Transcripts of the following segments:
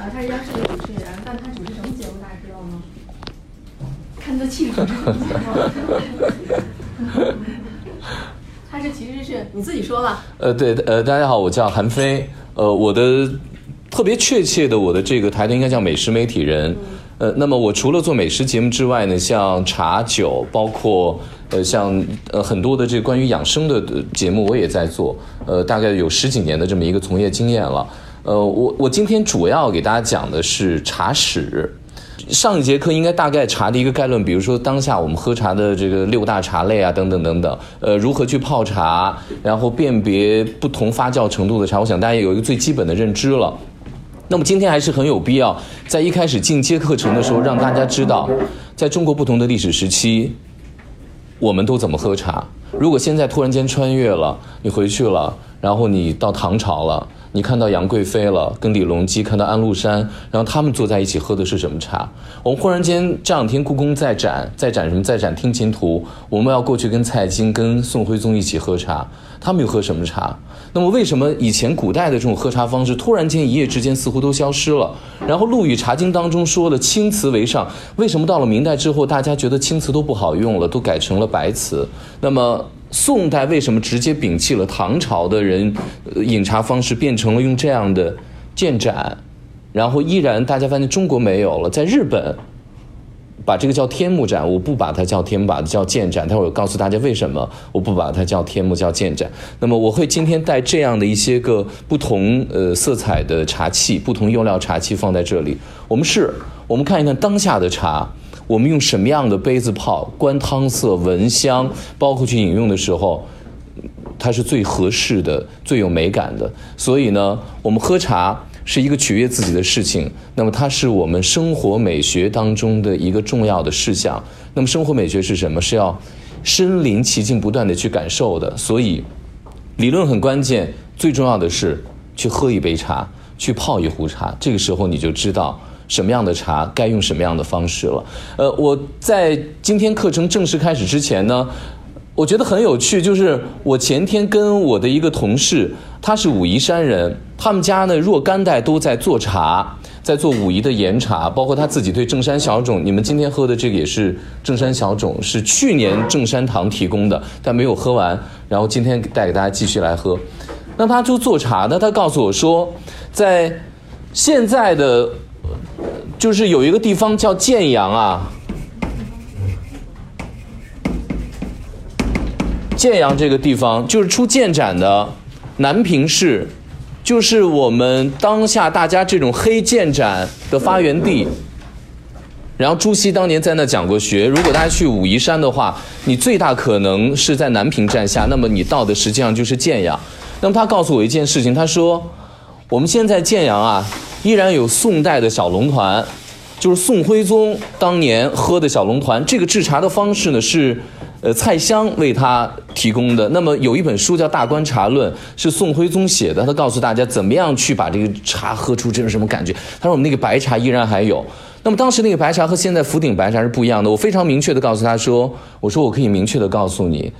啊，他是央视的主持人，但他主持什么节目，大家知道吗？看得清楚是什么节目？他是其实是你自己说吧。呃，对，呃，大家好，我叫韩飞，呃，我的特别确切的我的这个台头应该叫美食媒体人。呃，那么我除了做美食节目之外呢，像茶酒，包括呃像呃很多的这个关于养生的节目，我也在做。呃，大概有十几年的这么一个从业经验了。呃，我我今天主要给大家讲的是茶史。上一节课应该大概茶的一个概论，比如说当下我们喝茶的这个六大茶类啊，等等等等。呃，如何去泡茶，然后辨别不同发酵程度的茶，我想大家有一个最基本的认知了。那么今天还是很有必要，在一开始进阶课程的时候，让大家知道，在中国不同的历史时期，我们都怎么喝茶。如果现在突然间穿越了，你回去了，然后你到唐朝了。你看到杨贵妃了，跟李隆基看到安禄山，然后他们坐在一起喝的是什么茶？我们忽然间这两天故宫在展，在展什么？在展听琴图。我们要过去跟蔡京、跟宋徽宗一起喝茶，他们又喝什么茶？那么为什么以前古代的这种喝茶方式，突然间一夜之间似乎都消失了？然后《陆羽茶经》当中说了青瓷为上，为什么到了明代之后，大家觉得青瓷都不好用了，都改成了白瓷？那么？宋代为什么直接摒弃了唐朝的人饮茶方式，变成了用这样的建盏？然后依然大家发现中国没有了，在日本把这个叫天目盏，我不把它叫天，把它叫建盏。待会儿我告诉大家为什么我不把它叫天目，叫建盏。那么我会今天带这样的一些个不同呃色彩的茶器，不同用料茶器放在这里。我们是，我们看一看当下的茶。我们用什么样的杯子泡，观汤色、闻香，包括去饮用的时候，它是最合适的、最有美感的。所以呢，我们喝茶是一个取悦自己的事情，那么它是我们生活美学当中的一个重要的事项。那么生活美学是什么？是要身临其境、不断的去感受的。所以理论很关键，最重要的是去喝一杯茶，去泡一壶茶。这个时候你就知道。什么样的茶该用什么样的方式了？呃，我在今天课程正式开始之前呢，我觉得很有趣，就是我前天跟我的一个同事，他是武夷山人，他们家呢若干代都在做茶，在做武夷的岩茶，包括他自己对正山小种，你们今天喝的这个也是正山小种，是去年正山堂提供的，但没有喝完，然后今天带给大家继续来喝。那他就做茶呢，他告诉我说，在现在的。就是有一个地方叫建阳啊，建阳这个地方就是出建盏的南平市，就是我们当下大家这种黑建盏的发源地。然后朱熹当年在那讲过学，如果大家去武夷山的话，你最大可能是在南平站下，那么你到的实际上就是建阳。那么他告诉我一件事情，他说我们现在建阳啊。依然有宋代的小龙团，就是宋徽宗当年喝的小龙团。这个制茶的方式呢是，呃，蔡襄为他提供的。那么有一本书叫《大观茶论》，是宋徽宗写的，他告诉大家怎么样去把这个茶喝出这种什么感觉。他说我们那个白茶依然还有。那么当时那个白茶和现在福鼎白茶是不一样的。我非常明确的告诉他说，我说我可以明确的告诉你，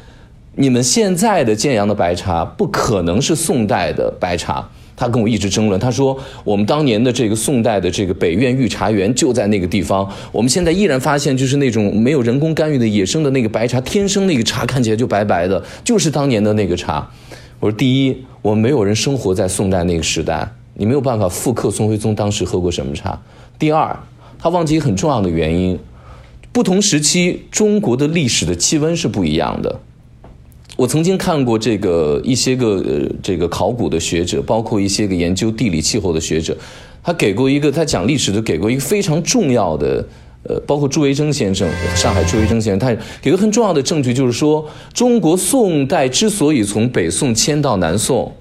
你们现在的建阳的白茶不可能是宋代的白茶。他跟我一直争论，他说我们当年的这个宋代的这个北苑御茶园就在那个地方，我们现在依然发现就是那种没有人工干预的野生的那个白茶，天生那个茶看起来就白白的，就是当年的那个茶。我说第一，我们没有人生活在宋代那个时代，你没有办法复刻宋徽宗当时喝过什么茶。第二，他忘记一个很重要的原因，不同时期中国的历史的气温是不一样的。我曾经看过这个一些个呃这个考古的学者，包括一些个研究地理气候的学者，他给过一个他讲历史的给过一个非常重要的呃，包括朱维铮先生，上海朱维铮先生，他给个很重要的证据，就是说中国宋代之所以从北宋迁到南宋，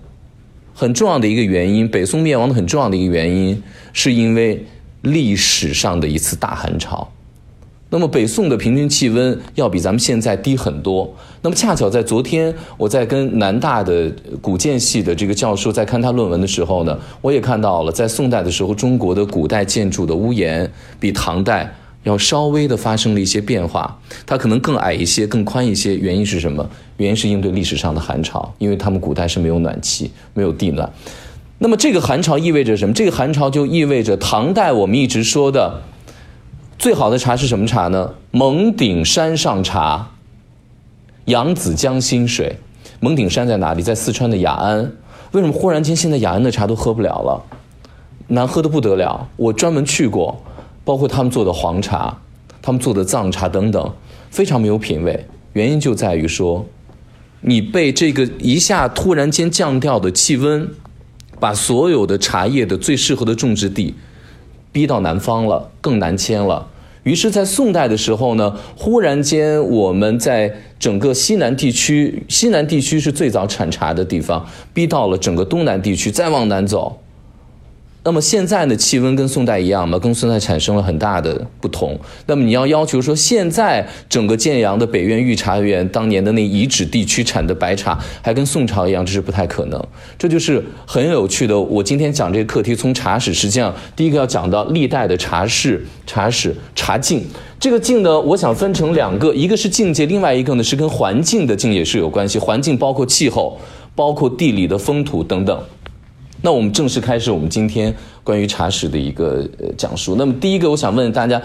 很重要的一个原因，北宋灭亡的很重要的一个原因，是因为历史上的一次大寒潮。那么北宋的平均气温要比咱们现在低很多。那么恰巧在昨天，我在跟南大的古建系的这个教授在看他论文的时候呢，我也看到了，在宋代的时候，中国的古代建筑的屋檐比唐代要稍微的发生了一些变化，它可能更矮一些、更宽一些。原因是什么？原因是应对历史上的寒潮，因为他们古代是没有暖气、没有地暖。那么这个寒潮意味着什么？这个寒潮就意味着唐代我们一直说的最好的茶是什么茶呢？蒙顶山上茶，扬子江心水。蒙顶山在哪里？在四川的雅安。为什么忽然间现在雅安的茶都喝不了了？难喝的不得了。我专门去过，包括他们做的黄茶，他们做的藏茶等等，非常没有品味。原因就在于说，你被这个一下突然间降掉的气温，把所有的茶叶的最适合的种植地逼到南方了，更南迁了。于是，在宋代的时候呢，忽然间我们在整个西南地区，西南地区是最早产茶的地方，逼到了整个东南地区，再往南走。那么现在呢，气温跟宋代一样吗？跟宋代产生了很大的不同。那么你要要求说，现在整个建阳的北苑御茶园当年的那遗址地区产的白茶，还跟宋朝一样，这是不太可能。这就是很有趣的。我今天讲这个课题，从茶史，实际上第一个要讲到历代的茶室、茶史、茶境。这个境呢，我想分成两个，一个是境界，另外一个呢是跟环境的境界是有关系。环境包括气候，包括地理的风土等等。那我们正式开始我们今天关于茶史的一个呃讲述。那么第一个，我想问大家，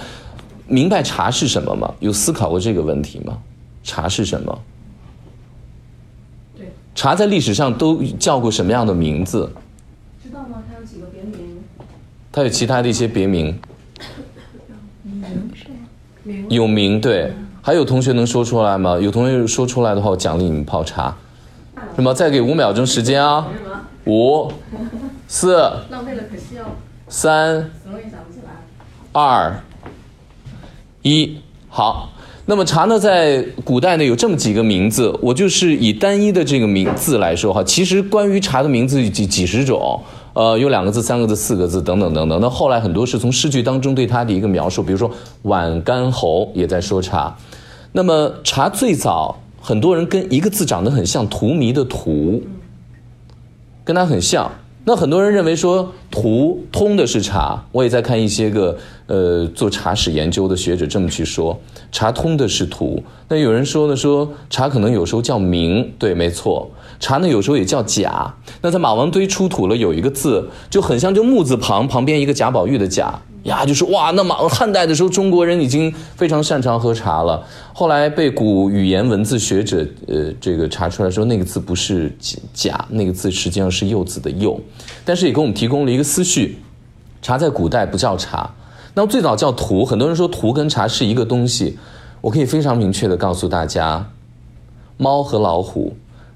明白茶是什么吗？有思考过这个问题吗？茶是什么？对，茶在历史上都叫过什么样的名字？知道吗？它有几个别名？它有其他的一些别名，名是吗？有名对。还有同学能说出来吗？有同学说出来的话，我奖励你们泡茶。什么？再给五秒钟时间啊！什么？五、四、浪费了，可惜哦，三。二、一，好。那么茶呢，在古代呢有这么几个名字，我就是以单一的这个名字来说哈。其实关于茶的名字几几十种，呃，有两个字、三个字、四个字等等等等。那后来很多是从诗句当中对它的一个描述，比如说晚干侯也在说茶。那么茶最早，很多人跟一个字长得很像，荼蘼的荼，跟它很像。那很多人认为说图通的是茶，我也在看一些个呃做茶史研究的学者这么去说，茶通的是图。那有人说呢，说茶可能有时候叫名，对，没错。茶呢有时候也叫甲。那在马王堆出土了有一个字，就很像就木字旁旁边一个贾宝玉的贾呀，就是哇，那马汉代的时候中国人已经非常擅长喝茶了。后来被古语言文字学者呃这个查出来说那个字不是甲，那个字实际上是柚子的柚，但是也给我们提供了一个思绪，茶在古代不叫茶，那么最早叫荼。很多人说荼跟茶是一个东西，我可以非常明确的告诉大家，猫和老虎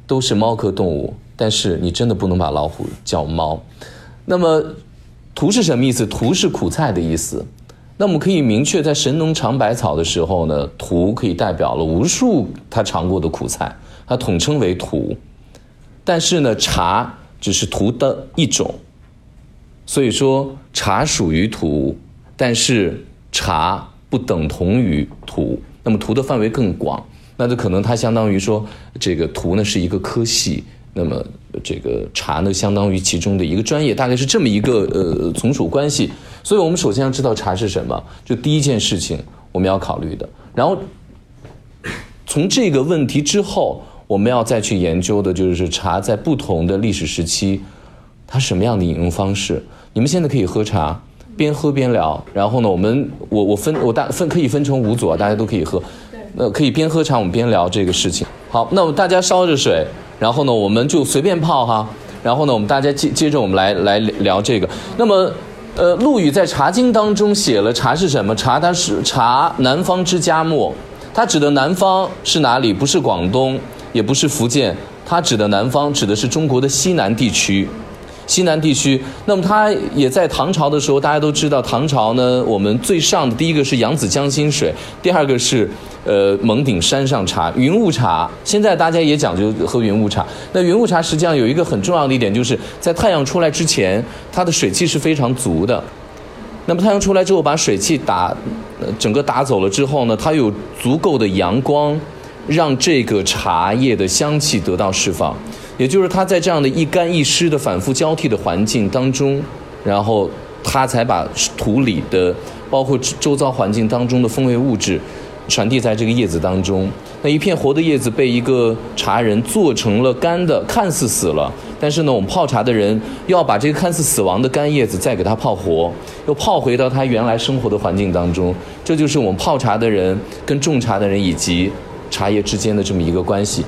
都是猫科动物，但是你真的不能把老虎叫猫。那么荼是什么意思？荼是苦菜的意思。那我们可以明确，在神农尝百草的时候呢，荼可以代表了无数他尝过的苦菜，它统称为荼。但是呢，茶只是荼的一种，所以说茶属于荼，但是茶不等同于荼。那么荼的范围更广，那就可能它相当于说，这个图呢是一个科系，那么这个茶呢相当于其中的一个专业，大概是这么一个呃从属关系。所以我们首先要知道茶是什么，就第一件事情我们要考虑的。然后从这个问题之后，我们要再去研究的就是茶在不同的历史时期，它什么样的饮用方式。你们现在可以喝茶，边喝边聊。然后呢，我们我我分我大分可以分成五组，大家都可以喝。那可以边喝茶我们边聊这个事情。好，那么大家烧着水，然后呢，我们就随便泡哈。然后呢，我们大家接接着我们来来聊这个。那么。呃，陆羽在《茶经》当中写了茶是什么？茶它是茶，南方之佳末。它指的南方是哪里？不是广东，也不是福建，它指的南方指的是中国的西南地区。西南地区，那么它也在唐朝的时候，大家都知道，唐朝呢，我们最上的第一个是扬子江心水，第二个是呃蒙顶山上茶、云雾茶。现在大家也讲究喝云雾茶。那云雾茶实际上有一个很重要的一点，就是在太阳出来之前，它的水汽是非常足的。那么太阳出来之后，把水汽打，整个打走了之后呢，它有足够的阳光，让这个茶叶的香气得到释放。也就是它在这样的一干一湿的反复交替的环境当中，然后它才把土里的包括周遭环境当中的风味物质传递在这个叶子当中。那一片活的叶子被一个茶人做成了干的，看似死了，但是呢，我们泡茶的人要把这个看似死亡的干叶子再给它泡活，又泡回到它原来生活的环境当中。这就是我们泡茶的人跟种茶的人以及茶叶之间的这么一个关系。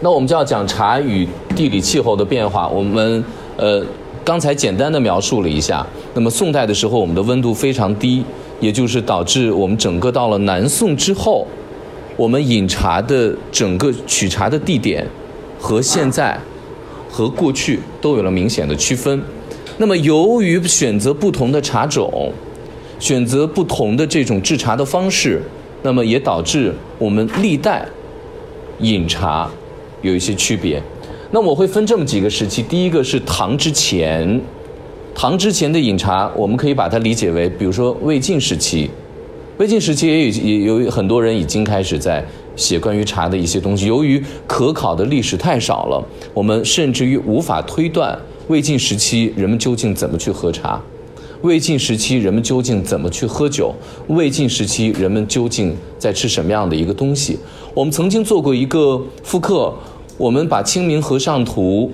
那我们就要讲茶与地理气候的变化。我们呃刚才简单的描述了一下。那么宋代的时候，我们的温度非常低，也就是导致我们整个到了南宋之后。我们饮茶的整个取茶的地点，和现在和过去都有了明显的区分。那么，由于选择不同的茶种，选择不同的这种制茶的方式，那么也导致我们历代饮茶有一些区别。那我会分这么几个时期：第一个是唐之前，唐之前的饮茶，我们可以把它理解为，比如说魏晋时期。魏晋时期也有也有很多人已经开始在写关于茶的一些东西。由于可考的历史太少了，我们甚至于无法推断魏晋时期人们究竟怎么去喝茶，魏晋时期人们究竟怎么去喝酒，魏晋时期人们究竟在吃什么样的一个东西。我们曾经做过一个复刻，我们把《清明和尚图》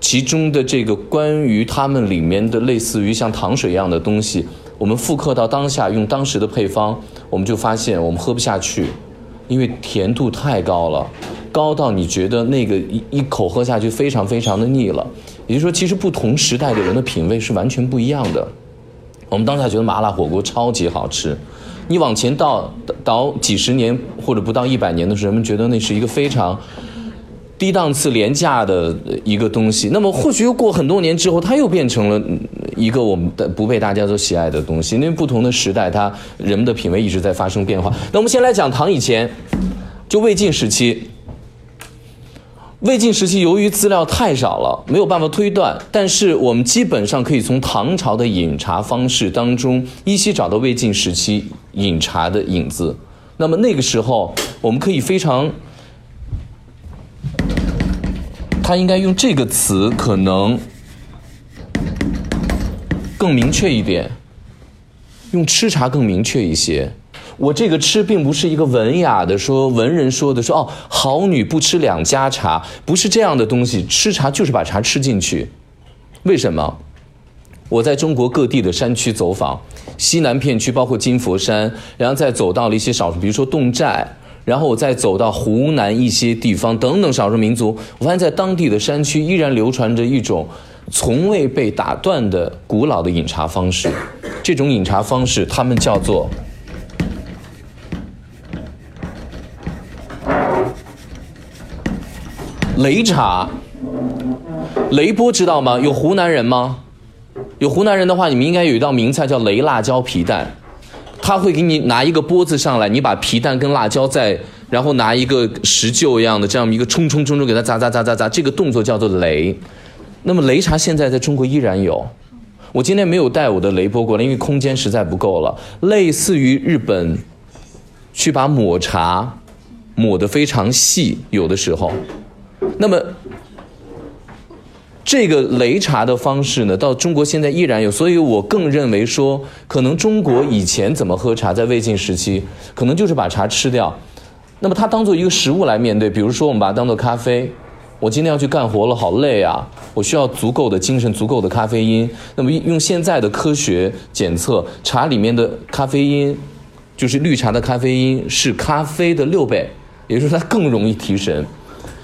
其中的这个关于他们里面的类似于像糖水一样的东西。我们复刻到当下，用当时的配方，我们就发现我们喝不下去，因为甜度太高了，高到你觉得那个一一口喝下去非常非常的腻了。也就是说，其实不同时代的人的品味是完全不一样的。我们当下觉得麻辣火锅超级好吃，你往前倒倒几十年或者不到一百年的时候，人们觉得那是一个非常。低档次、廉价的一个东西，那么或许又过很多年之后，它又变成了一个我们的不被大家都喜爱的东西。因为不同的时代，它人们的品味一直在发生变化。那我们先来讲唐以前，就魏晋时期。魏晋时期由于资料太少了，没有办法推断，但是我们基本上可以从唐朝的饮茶方式当中依稀找到魏晋时期饮茶的影子。那么那个时候，我们可以非常。他应该用这个词，可能更明确一点，用吃茶更明确一些。我这个吃并不是一个文雅的说，文人说的说哦，好女不吃两家茶，不是这样的东西。吃茶就是把茶吃进去。为什么？我在中国各地的山区走访，西南片区包括金佛山，然后再走到了一些少数，比如说侗寨。然后我再走到湖南一些地方等等少数民族，我发现在当地的山区依然流传着一种从未被打断的古老的饮茶方式。这种饮茶方式，他们叫做雷茶。雷波知道吗？有湖南人吗？有湖南人的话，你们应该有一道名菜叫雷辣椒皮蛋。他会给你拿一个钵子上来，你把皮蛋跟辣椒在，然后拿一个石臼一样的这样一个冲冲冲冲给它砸砸砸砸砸，这个动作叫做擂。那么擂茶现在在中国依然有。我今天没有带我的擂钵过来，因为空间实在不够了。类似于日本，去把抹茶抹得非常细，有的时候，那么。这个擂茶的方式呢，到中国现在依然有，所以我更认为说，可能中国以前怎么喝茶，在魏晋时期，可能就是把茶吃掉，那么它当做一个食物来面对。比如说，我们把它当做咖啡，我今天要去干活了，好累啊，我需要足够的精神，足够的咖啡因。那么用现在的科学检测，茶里面的咖啡因，就是绿茶的咖啡因是咖啡的六倍，也就是说它更容易提神。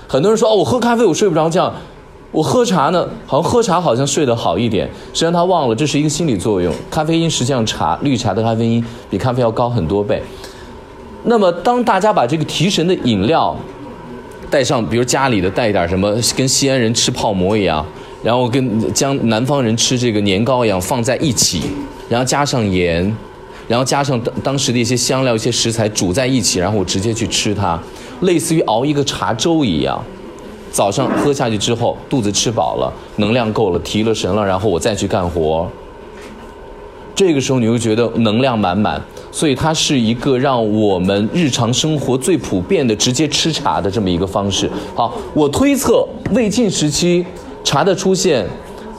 很多人说哦，我喝咖啡我睡不着觉。我喝茶呢，好像喝茶好像睡得好一点，实际上他忘了这是一个心理作用。咖啡因实际上茶绿茶的咖啡因比咖啡要高很多倍。那么当大家把这个提神的饮料带上，比如家里的带一点什么，跟西安人吃泡馍一样，然后跟将南方人吃这个年糕一样放在一起，然后加上盐，然后加上当当时的一些香料、一些食材煮在一起，然后我直接去吃它，类似于熬一个茶粥一样。早上喝下去之后，肚子吃饱了，能量够了，提了神了，然后我再去干活。这个时候你会觉得能量满满，所以它是一个让我们日常生活最普遍的直接吃茶的这么一个方式。好，我推测魏晋时期茶的出现，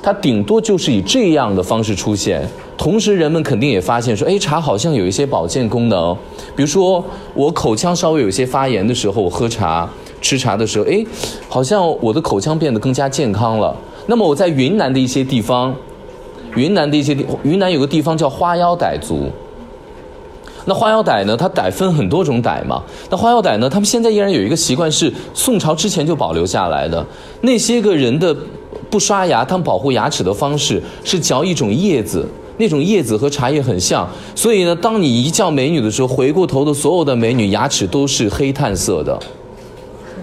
它顶多就是以这样的方式出现。同时人们肯定也发现说，哎，茶好像有一些保健功能，比如说我口腔稍微有些发炎的时候，我喝茶吃茶的时候，哎，好像我的口腔变得更加健康了。那么我在云南的一些地方，云南的一些地，云南有个地方叫花腰傣族。那花腰傣呢？它傣分很多种傣嘛。那花腰傣呢？他们现在依然有一个习惯，是宋朝之前就保留下来的。那些个人的不刷牙，他们保护牙齿的方式是嚼一种叶子，那种叶子和茶叶很像。所以呢，当你一叫美女的时候，回过头的所有的美女牙齿都是黑炭色的。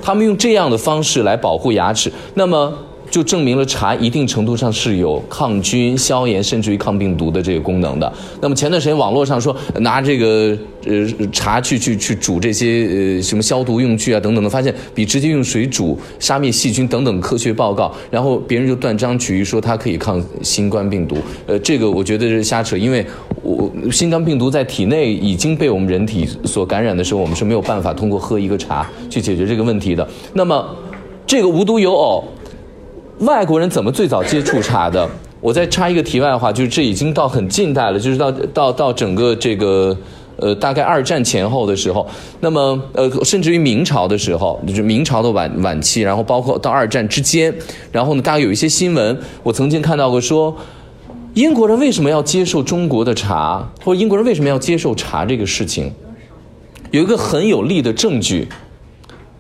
他们用这样的方式来保护牙齿。那么。就证明了茶一定程度上是有抗菌、消炎，甚至于抗病毒的这个功能的。那么前段时间网络上说拿这个呃茶去去去煮这些呃什么消毒用具啊等等的，发现比直接用水煮杀灭细菌等等科学报告，然后别人就断章取义说它可以抗新冠病毒。呃，这个我觉得是瞎扯，因为我新冠病毒在体内已经被我们人体所感染的时候，我们是没有办法通过喝一个茶去解决这个问题的。那么这个无独有偶。外国人怎么最早接触茶的？我再插一个题外话，就是这已经到很近代了，就是到到到整个这个呃大概二战前后的时候，那么呃甚至于明朝的时候，就是明朝的晚晚期，然后包括到二战之间，然后呢大概有一些新闻，我曾经看到过说，英国人为什么要接受中国的茶，或者英国人为什么要接受茶这个事情，有一个很有力的证据，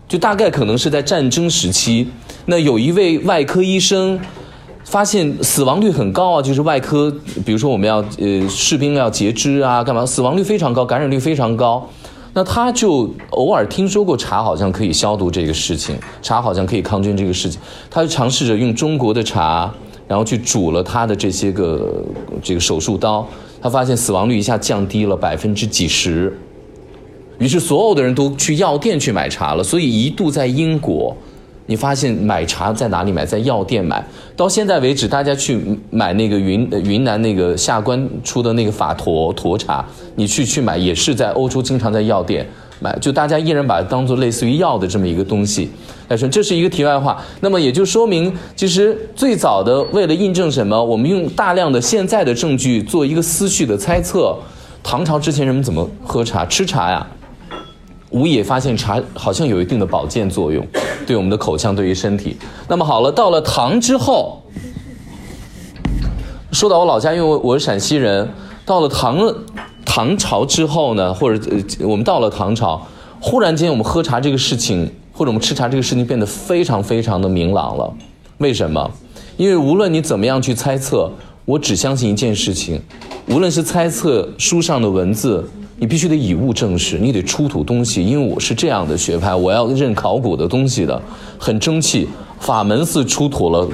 就大概可能是在战争时期。那有一位外科医生发现死亡率很高啊，就是外科，比如说我们要呃士兵要截肢啊，干嘛？死亡率非常高，感染率非常高。那他就偶尔听说过茶好像可以消毒这个事情，茶好像可以抗菌这个事情，他就尝试着用中国的茶，然后去煮了他的这些个这个手术刀，他发现死亡率一下降低了百分之几十。于是所有的人都去药店去买茶了，所以一度在英国。你发现买茶在哪里买？在药店买。到现在为止，大家去买那个云云南那个下关出的那个法沱沱茶，你去去买也是在欧洲经常在药店买。就大家依然把它当做类似于药的这么一个东西来说，这是一个题外话。那么也就说明，其实最早的为了印证什么，我们用大量的现在的证据做一个思绪的猜测。唐朝之前人们怎么喝茶、吃茶呀？吴也发现茶好像有一定的保健作用，对我们的口腔，对于身体。那么好了，到了唐之后，说到我老家，因为我是陕西人，到了唐唐朝之后呢，或者呃我们到了唐朝，忽然间我们喝茶这个事情，或者我们吃茶这个事情变得非常非常的明朗了。为什么？因为无论你怎么样去猜测，我只相信一件事情，无论是猜测书上的文字。你必须得以物证实，你得出土东西，因为我是这样的学派，我要认考古的东西的，很争气。法门寺出土了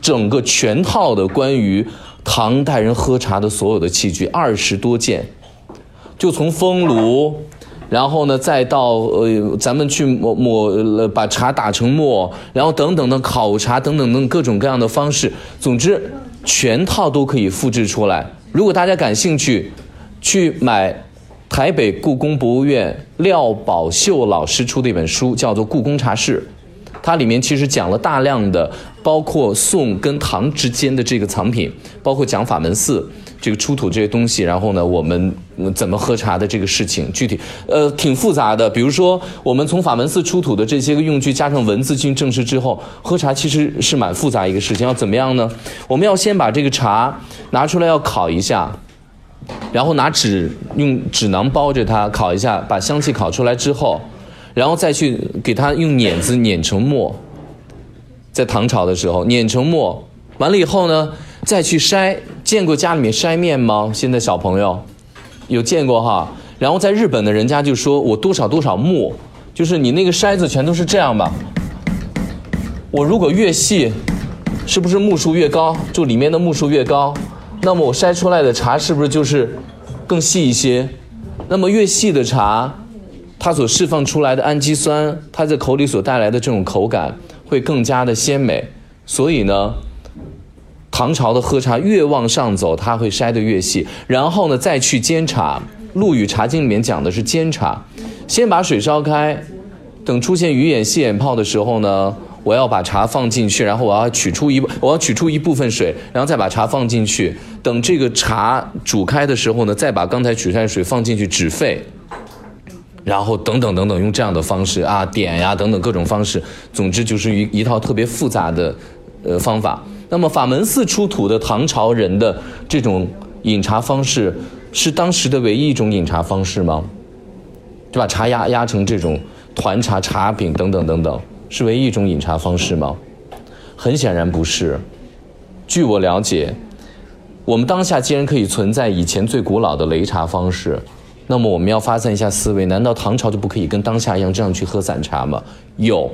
整个全套的关于唐代人喝茶的所有的器具，二十多件，就从风炉，然后呢再到呃咱们去磨磨把茶打成沫，然后等等的烤茶等等等各种各样的方式，总之全套都可以复制出来。如果大家感兴趣，去买。台北故宫博物院廖宝秀老师出的一本书，叫做《故宫茶室》，它里面其实讲了大量的，包括宋跟唐之间的这个藏品，包括讲法门寺这个出土这些东西，然后呢，我们怎么喝茶的这个事情，具体呃挺复杂的。比如说，我们从法门寺出土的这些个用具加上文字进行证实之后，喝茶其实是蛮复杂一个事情。要怎么样呢？我们要先把这个茶拿出来要烤一下。然后拿纸用纸囊包着它，烤一下，把香气烤出来之后，然后再去给它用碾子碾成末。在唐朝的时候碾成末，完了以后呢，再去筛。见过家里面筛面吗？现在小朋友有见过哈？然后在日本的人家就说我多少多少沫，就是你那个筛子全都是这样吧。我如果越细，是不是目数越高？就里面的目数越高。那么我筛出来的茶是不是就是更细一些？那么越细的茶，它所释放出来的氨基酸，它在口里所带来的这种口感会更加的鲜美。所以呢，唐朝的喝茶越往上走，它会筛得越细，然后呢再去煎茶。《陆羽茶经》里面讲的是煎茶，先把水烧开，等出现鱼眼、细眼泡的时候呢，我要把茶放进去，然后我要取出一我要取出一部分水，然后再把茶放进去。等这个茶煮开的时候呢，再把刚才取出来的水放进去止沸。然后等等等等，用这样的方式啊点呀等等各种方式，总之就是一一套特别复杂的呃方法。那么法门寺出土的唐朝人的这种饮茶方式，是当时的唯一一种饮茶方式吗？就把茶压压成这种团茶、茶饼等等等等，是唯一一种饮茶方式吗？很显然不是。据我了解，我们当下既然可以存在以前最古老的擂茶方式。那么我们要发散一下思维，难道唐朝就不可以跟当下一样这样去喝散茶吗？有，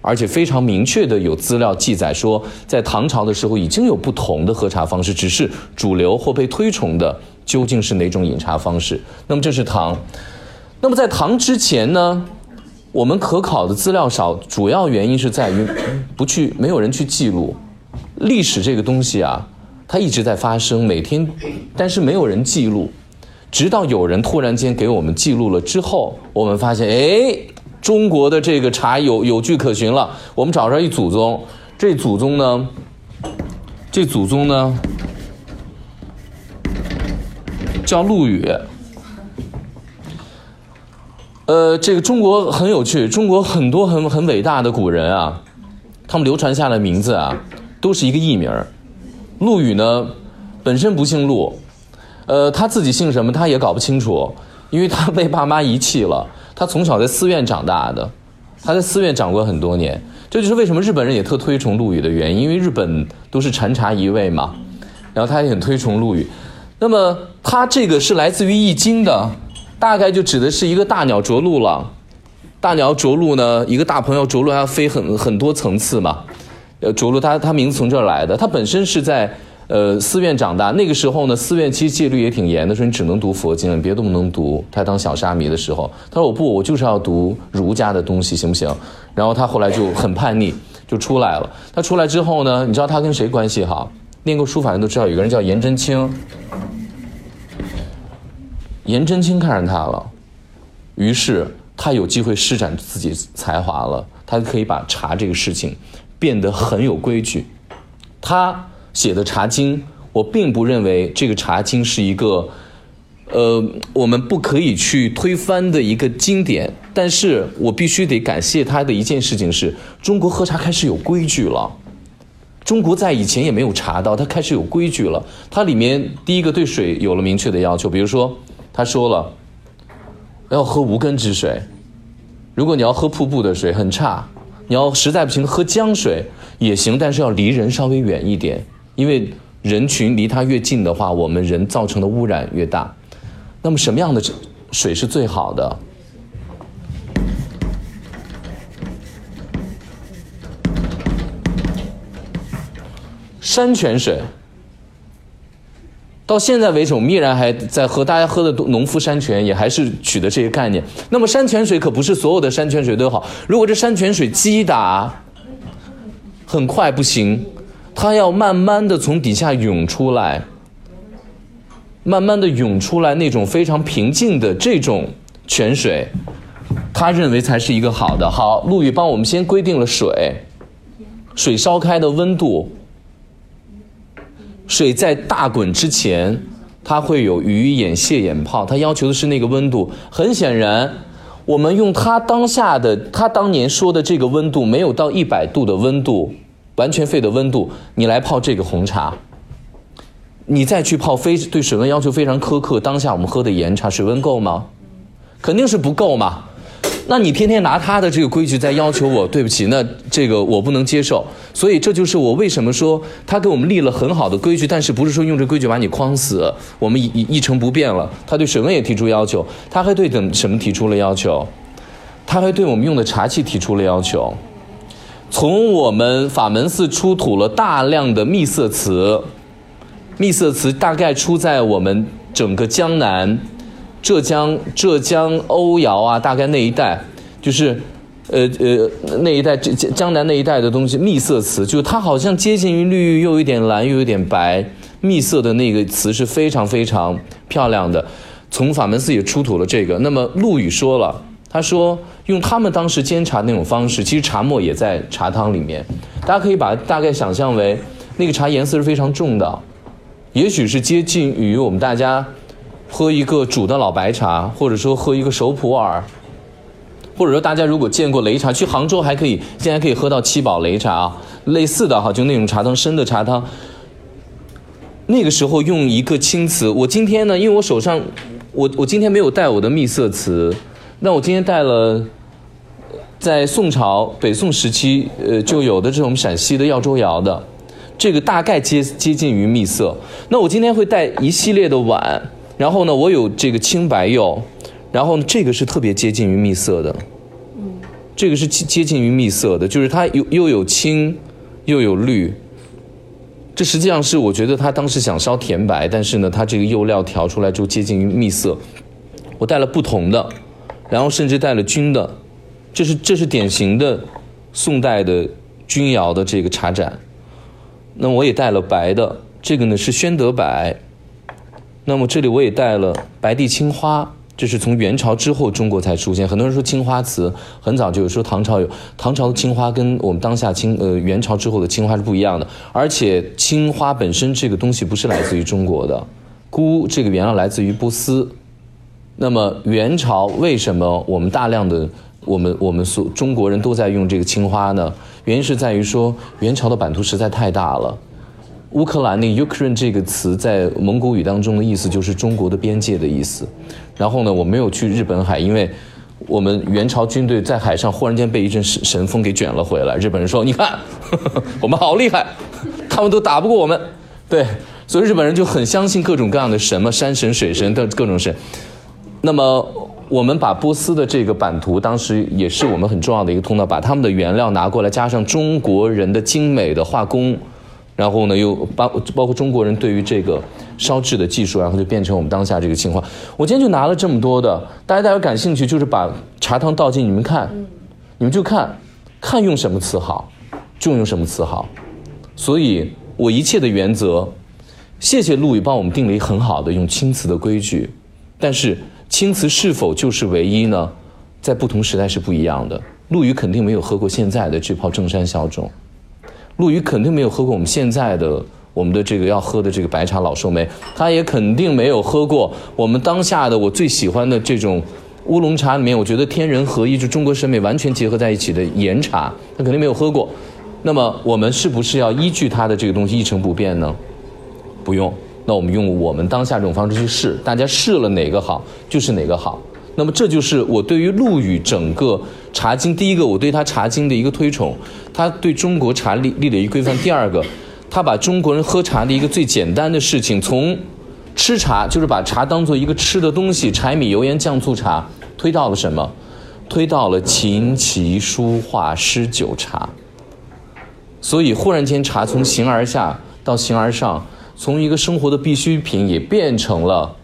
而且非常明确的有资料记载说，在唐朝的时候已经有不同的喝茶方式，只是主流或被推崇的究竟是哪种饮茶方式？那么这是唐。那么在唐之前呢，我们可考的资料少，主要原因是在于不去，没有人去记录历史这个东西啊，它一直在发生，每天，但是没有人记录。直到有人突然间给我们记录了之后，我们发现，哎，中国的这个茶有有据可循了。我们找着一祖宗，这祖宗呢，这祖宗呢叫陆羽。呃，这个中国很有趣，中国很多很很伟大的古人啊，他们流传下的名字啊，都是一个艺名陆羽呢，本身不姓陆。呃，他自己姓什么，他也搞不清楚，因为他被爸妈遗弃了。他从小在寺院长大的，他在寺院长过很多年。这就是为什么日本人也特推崇陆羽的原因，因为日本都是禅茶一味嘛。然后他也很推崇陆羽。那么他这个是来自于《易经》的，大概就指的是一个大鸟着陆了。大鸟着陆呢，一个大朋友着陆它要飞很很多层次嘛。呃，着陆他他名字从这儿来的，他本身是在。呃，寺院长大那个时候呢，寺院其实戒律也挺严的，说你只能读佛经，别的不能读。他当小沙弥的时候，他说我不，我就是要读儒家的东西，行不行？然后他后来就很叛逆，就出来了。他出来之后呢，你知道他跟谁关系好？念过书法人都知道，有个人叫颜真卿。颜真卿看上他了，于是他有机会施展自己才华了，他可以把茶这个事情变得很有规矩。他。写的《茶经》，我并不认为这个《茶经》是一个，呃，我们不可以去推翻的一个经典。但是我必须得感谢他的一件事情是，中国喝茶开始有规矩了。中国在以前也没有茶道，它开始有规矩了。它里面第一个对水有了明确的要求，比如说他说了，要喝无根之水。如果你要喝瀑布的水很差，你要实在不行喝江水也行，但是要离人稍微远一点。因为人群离它越近的话，我们人造成的污染越大。那么什么样的水是最好的？山泉水。到现在为止，我们依然还在喝，大家喝的农夫山泉也还是取的这些概念。那么山泉水可不是所有的山泉水都好。如果这山泉水击打很快不行。它要慢慢的从底下涌出来，慢慢的涌出来那种非常平静的这种泉水，他认为才是一个好的。好，陆羽帮我们先规定了水，水烧开的温度，水在大滚之前，它会有鱼眼、蟹眼泡，他要求的是那个温度。很显然，我们用他当下的他当年说的这个温度，没有到一百度的温度。完全沸的温度，你来泡这个红茶，你再去泡非对水温要求非常苛刻。当下我们喝的岩茶，水温够吗？肯定是不够嘛。那你天天拿他的这个规矩在要求我，对不起，那这个我不能接受。所以这就是我为什么说他给我们立了很好的规矩，但是不是说用这规矩把你框死？我们一一成不变了。他对水温也提出要求，他还对等什么提出了要求？他还对我们用的茶器提出了要求。从我们法门寺出土了大量的秘色瓷，秘色瓷大概出在我们整个江南、浙江、浙江瓯窑啊，大概那一带，就是，呃呃那一带江江南那一带的东西，秘色瓷，就它好像接近于绿，又有点蓝，又有点白，秘色的那个瓷是非常非常漂亮的。从法门寺也出土了这个。那么陆羽说了，他说用他们当时煎茶那种方式，其实茶末也在茶汤里面。大家可以把大概想象为那个茶颜色是非常重的，也许是接近于我们大家喝一个煮的老白茶，或者说喝一个熟普洱，或者说大家如果见过擂茶，去杭州还可以现在可以喝到七宝擂茶啊，类似的哈，就那种茶汤深的茶汤。那个时候用一个青瓷，我今天呢，因为我手上，我我今天没有带我的秘色瓷，那我今天带了，在宋朝北宋时期，呃就有的这种陕西的耀州窑的，这个大概接接近于秘色。那我今天会带一系列的碗，然后呢，我有这个青白釉，然后呢，这个是特别接近于秘色的，嗯，这个是接接近于秘色的，就是它又又有青，又有绿。这实际上是我觉得他当时想烧甜白，但是呢，他这个釉料调出来就接近于蜜色。我带了不同的，然后甚至带了钧的，这是这是典型的宋代的钧窑的这个茶盏。那我也带了白的，这个呢是宣德白。那么这里我也带了白地青花。这是从元朝之后中国才出现。很多人说青花瓷很早就有，说唐朝有。唐朝的青花跟我们当下青呃元朝之后的青花是不一样的。而且青花本身这个东西不是来自于中国的，钴这个原料来自于波斯。那么元朝为什么我们大量的我们我们所中国人都在用这个青花呢？原因是在于说元朝的版图实在太大了。乌克兰那 Ukraine 这个词在蒙古语当中的意思就是中国的边界的意思。然后呢，我没有去日本海，因为我们元朝军队在海上忽然间被一阵神神风给卷了回来。日本人说：“你看，我们好厉害，他们都打不过我们。”对，所以日本人就很相信各种各样的神嘛，山神、水神的各种神。那么我们把波斯的这个版图，当时也是我们很重要的一个通道，把他们的原料拿过来，加上中国人的精美的画工。然后呢，又包包括中国人对于这个烧制的技术，然后就变成我们当下这个情况。我今天就拿了这么多的，大家大家感兴趣，就是把茶汤倒进，你们看，你们就看，看用什么瓷好，就用什么瓷好。所以我一切的原则，谢谢陆羽帮我们定了一很好的用青瓷的规矩。但是青瓷是否就是唯一呢？在不同时代是不一样的。陆羽肯定没有喝过现在的这泡正山小种。陆羽肯定没有喝过我们现在的我们的这个要喝的这个白茶老寿眉，他也肯定没有喝过我们当下的我最喜欢的这种乌龙茶里面，我觉得天人合一，就中国审美完全结合在一起的岩茶，他肯定没有喝过。那么我们是不是要依据他的这个东西一成不变呢？不用，那我们用我们当下这种方式去试，大家试了哪个好就是哪个好。那么这就是我对于陆羽整个茶经，第一个我对他茶经的一个推崇，他对中国茶立立了一规范。第二个，他把中国人喝茶的一个最简单的事情，从吃茶就是把茶当做一个吃的东西，柴米油盐酱醋茶，推到了什么？推到了琴棋书画诗酒茶。所以忽然间，茶从形而下到形而上，从一个生活的必需品，也变成了。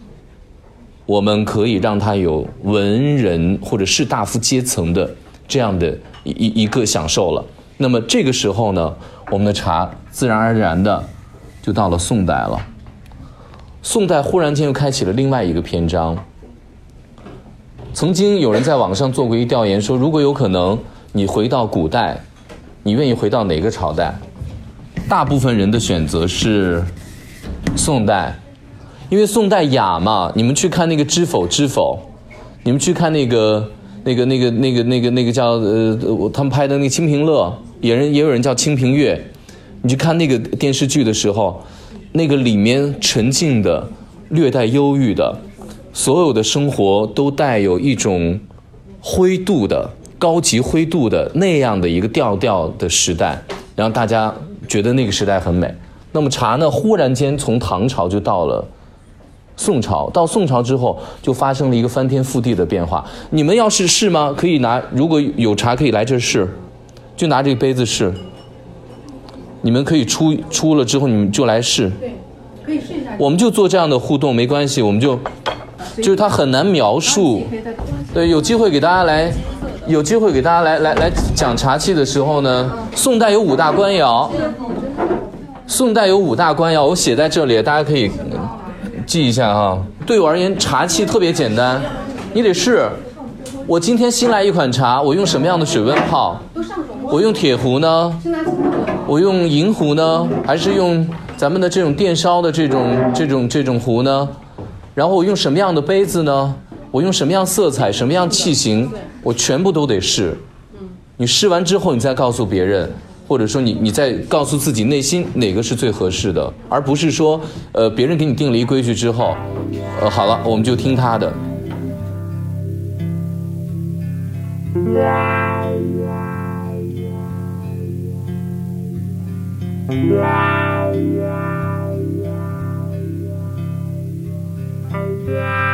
我们可以让他有文人或者士大夫阶层的这样的一一个享受了。那么这个时候呢，我们的茶自然而然的就到了宋代了。宋代忽然间又开启了另外一个篇章。曾经有人在网上做过一调研，说如果有可能，你回到古代，你愿意回到哪个朝代？大部分人的选择是宋代。因为宋代雅嘛，你们去看那个《知否知否》，你们去看那个、那个、那个、那个、那个、那个叫呃，他们拍的那个《清平乐》，也人也有人叫《清平乐》，你去看那个电视剧的时候，那个里面沉静的、略带忧郁的，所有的生活都带有一种灰度的、高级灰度的那样的一个调调的时代，然后大家觉得那个时代很美。那么茶呢，忽然间从唐朝就到了。宋朝到宋朝之后，就发生了一个翻天覆地的变化。你们要是试吗？可以拿，如果有茶可以来这试，就拿这个杯子试。你们可以出出了之后，你们就来试。对，可以试一下。我们就做这样的互动，没关系。我们就，就是它很难描述。对，有机会给大家来，有机会给大家来来来讲茶器的时候呢，宋代有五大官窑。宋代有五大官窑，我写在这里，大家可以。记一下哈，对我而言，茶器特别简单，你得试，我今天新来一款茶，我用什么样的水温泡？我用铁壶呢？我用银壶呢，还是用咱们的这种电烧的这种这种这种壶呢？然后我用什么样的杯子呢？我用什么样色彩、什么样器型？我全部都得试。你试完之后，你再告诉别人，或者说你你在告诉自己内心哪个是最合适的，而不是说，呃，别人给你定了一规矩之后，呃，好了，我们就听他的。Yeah.